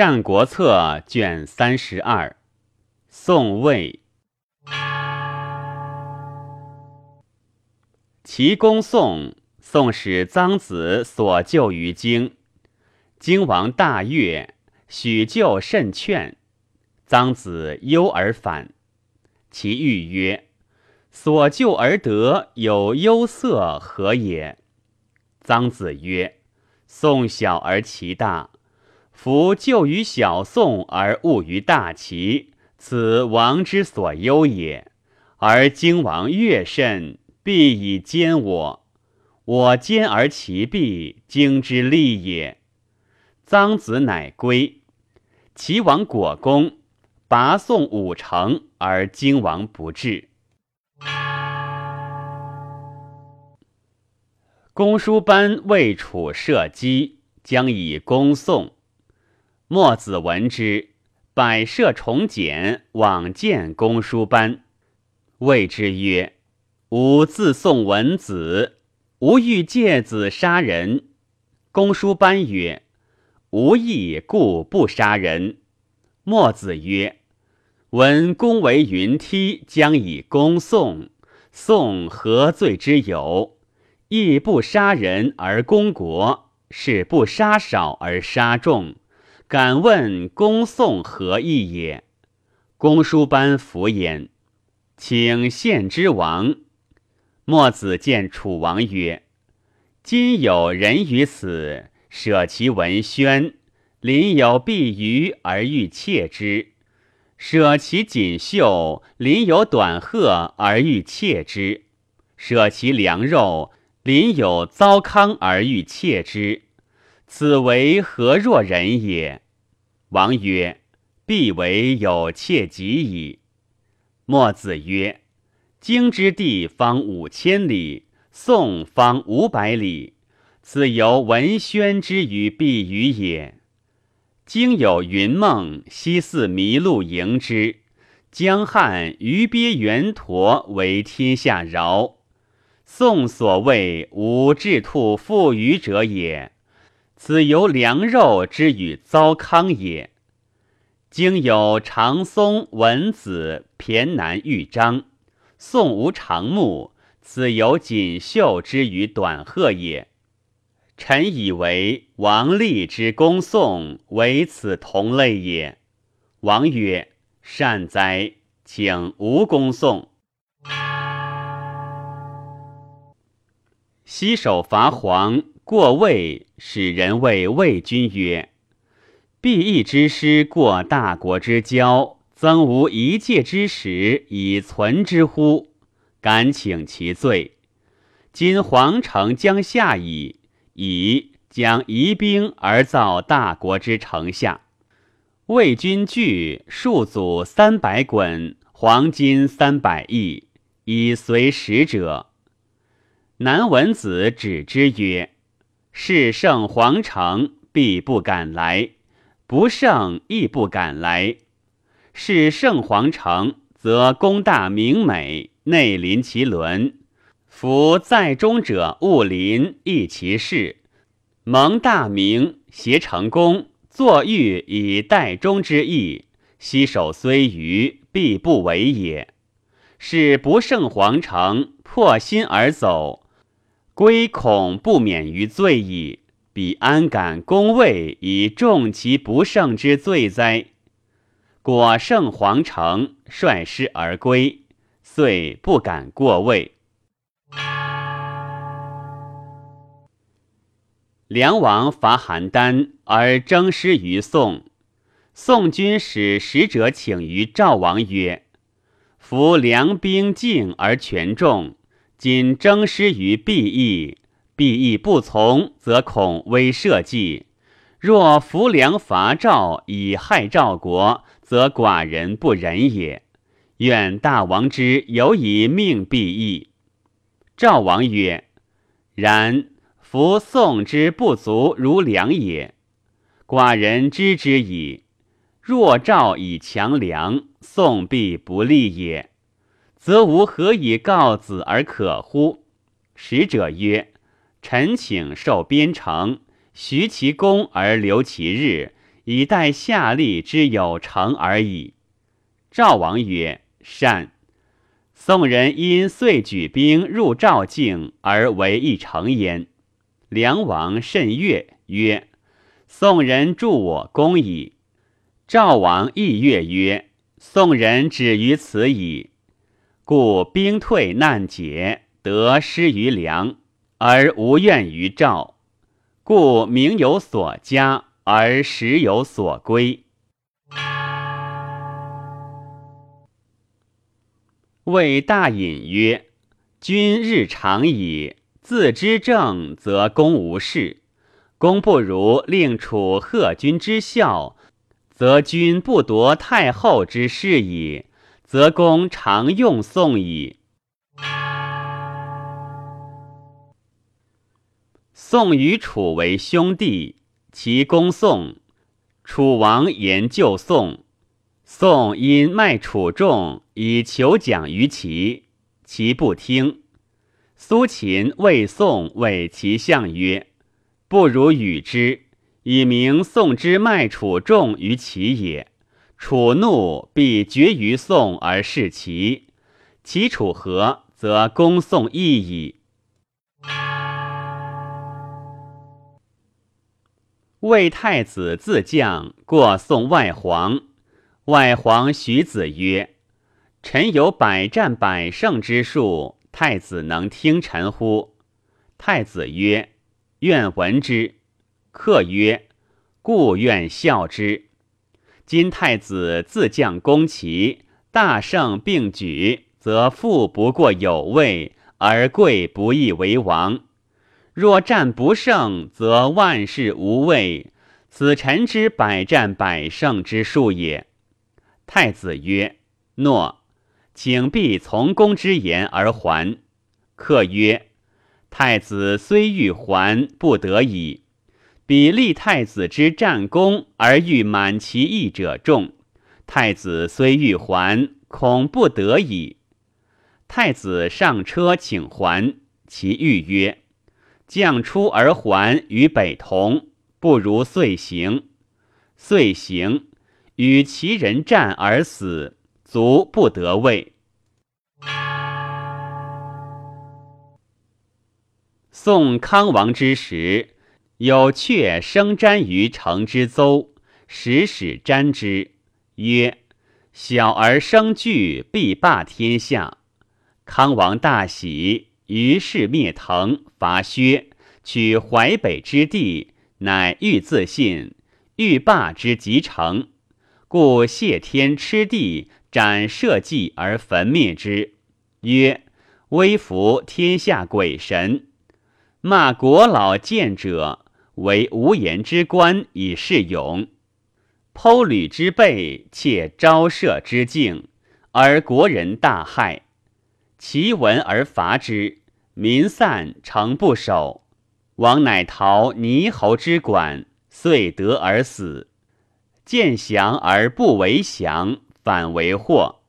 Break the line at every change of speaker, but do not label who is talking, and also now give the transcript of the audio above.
战国策》卷三十二，宋魏。齐公宋，宋使臧子所救于京，京王大悦，许救甚劝。臧子忧而返。其欲曰：“所救而得，有忧色何也？”臧子曰：“宋小而齐大，夫救于小宋而误于大齐，此王之所忧也。而今王越甚，必以兼我。我兼而其必，经之利也。”臧子乃归。齐王果公。拔宋五城而荆王不至。公输班为楚射击，将以攻宋。墨子闻之，百射重蹇，往见公输班，谓之曰：“吾自宋文子，吾欲借子杀人。”公输班曰：“吾意故不杀人。”墨子曰。闻公为云梯，将以攻宋。宋何罪之有？亦不杀人而攻国，是不杀少而杀众。敢问公宋何意也？公输班服焉，请献之王。墨子见楚王曰：“今有人于此，舍其文宣，临有必鱼而欲窃之。”舍其锦绣，临有短褐而欲窃之；舍其良肉，临有糟糠而欲窃之。此为何若人也？王曰：“必为有窃己矣。”墨子曰：“京之地方五千里，宋方五百里，此由文宣之于必于也。”经有云梦，西似麋鹿迎之。江汉鱼鳖圆驼为天下饶。宋所谓无雉兔负鱼者也，此由良肉之与糟糠也。经有长松文子骈南豫章。宋无长木，此由锦绣之与短褐也。臣以为王立之公宋为此同类也。王曰：“善哉，请无公宋。”西首伐黄，过魏，使人谓魏君曰：“必义之师过大国之交，曾无一介之使以存之乎？敢请其罪。今皇城将下矣。”以将移兵而造大国之城下，魏军具数祖三百滚，黄金三百亿，以随使者。南文子指之曰：“是胜皇城，必不敢来；不胜，亦不敢来。是胜皇城，则功大名美，内临其伦。”夫在中者勿临，亦其事；蒙大名，挟成功，作欲以待中之意。西守虽愚，必不为也。是不胜皇城，破心而走，归恐不免于罪矣。彼安敢攻魏以重其不胜之罪哉？果胜皇城，率师而归，遂不敢过魏。梁王伐邯郸而征师于宋，宋君使使者请于赵王曰：“夫梁兵进而权重，今征师于毕邑，毕邑不从，则恐危社稷。若扶梁伐赵以害赵国，则寡人不仁也。愿大王之有以命毕邑。”赵王曰：“然。”夫宋之不足如梁也，寡人知之矣。若赵以强梁，宋必不利也，则吾何以告子而可乎？使者曰：“臣请受边城，徐其功而留其日，以待下吏之有成而已。赵王曰：“善。”宋人因遂举兵入赵境而为一城焉。梁王甚悦，曰：“宋人助我功矣。”赵王亦悦曰：“宋人止于此矣。”故兵退难解，得失于梁，而无怨于赵。故名有所加，而实有所归。谓大隐曰：“君日长矣，自知政，则公无事；公不如令楚贺君之孝，则君不夺太后之事矣，则公常用宋矣。”宋与楚为兄弟，其公宋，楚王言救宋。宋因卖楚众以求奖于齐，齐不听。苏秦谓宋为其相曰：“不如与之，以明宋之卖楚众于齐也。楚怒，必决于宋而弑齐。齐楚和，则攻宋易矣。”魏太子自将过宋外黄。外皇徐子曰：“臣有百战百胜之术，太子能听臣乎？”太子曰：“愿闻之。”客曰：“故愿效之。”今太子自将攻齐，大胜并举，则富不过有位，而贵不易为王；若战不胜，则万事无位。此臣之百战百胜之术也。太子曰：“诺，请必从公之言而还。”客曰：“太子虽欲还，不得已。比立太子之战功而欲满其意者众。太子虽欲还，恐不得已。”太子上车请还，其欲曰：“将出而还与北同，不如遂行。”遂行。与其人战而死，卒不得位。宋康王之时，有雀生瞻于城之邹，使使瞻之，曰：“小儿生惧，必霸天下。”康王大喜，于是灭滕，伐薛，取淮北之地，乃欲自信，欲霸之极成。故谢天吃地，斩社稷而焚灭之，曰：“威服天下鬼神。”骂国老贱者，为无言之官以示勇；剖履之辈，窃昭社之境，而国人大害。其闻而伐之，民散，城不守。王乃逃泥猴之管，遂得而死。见降而不为降，反为祸。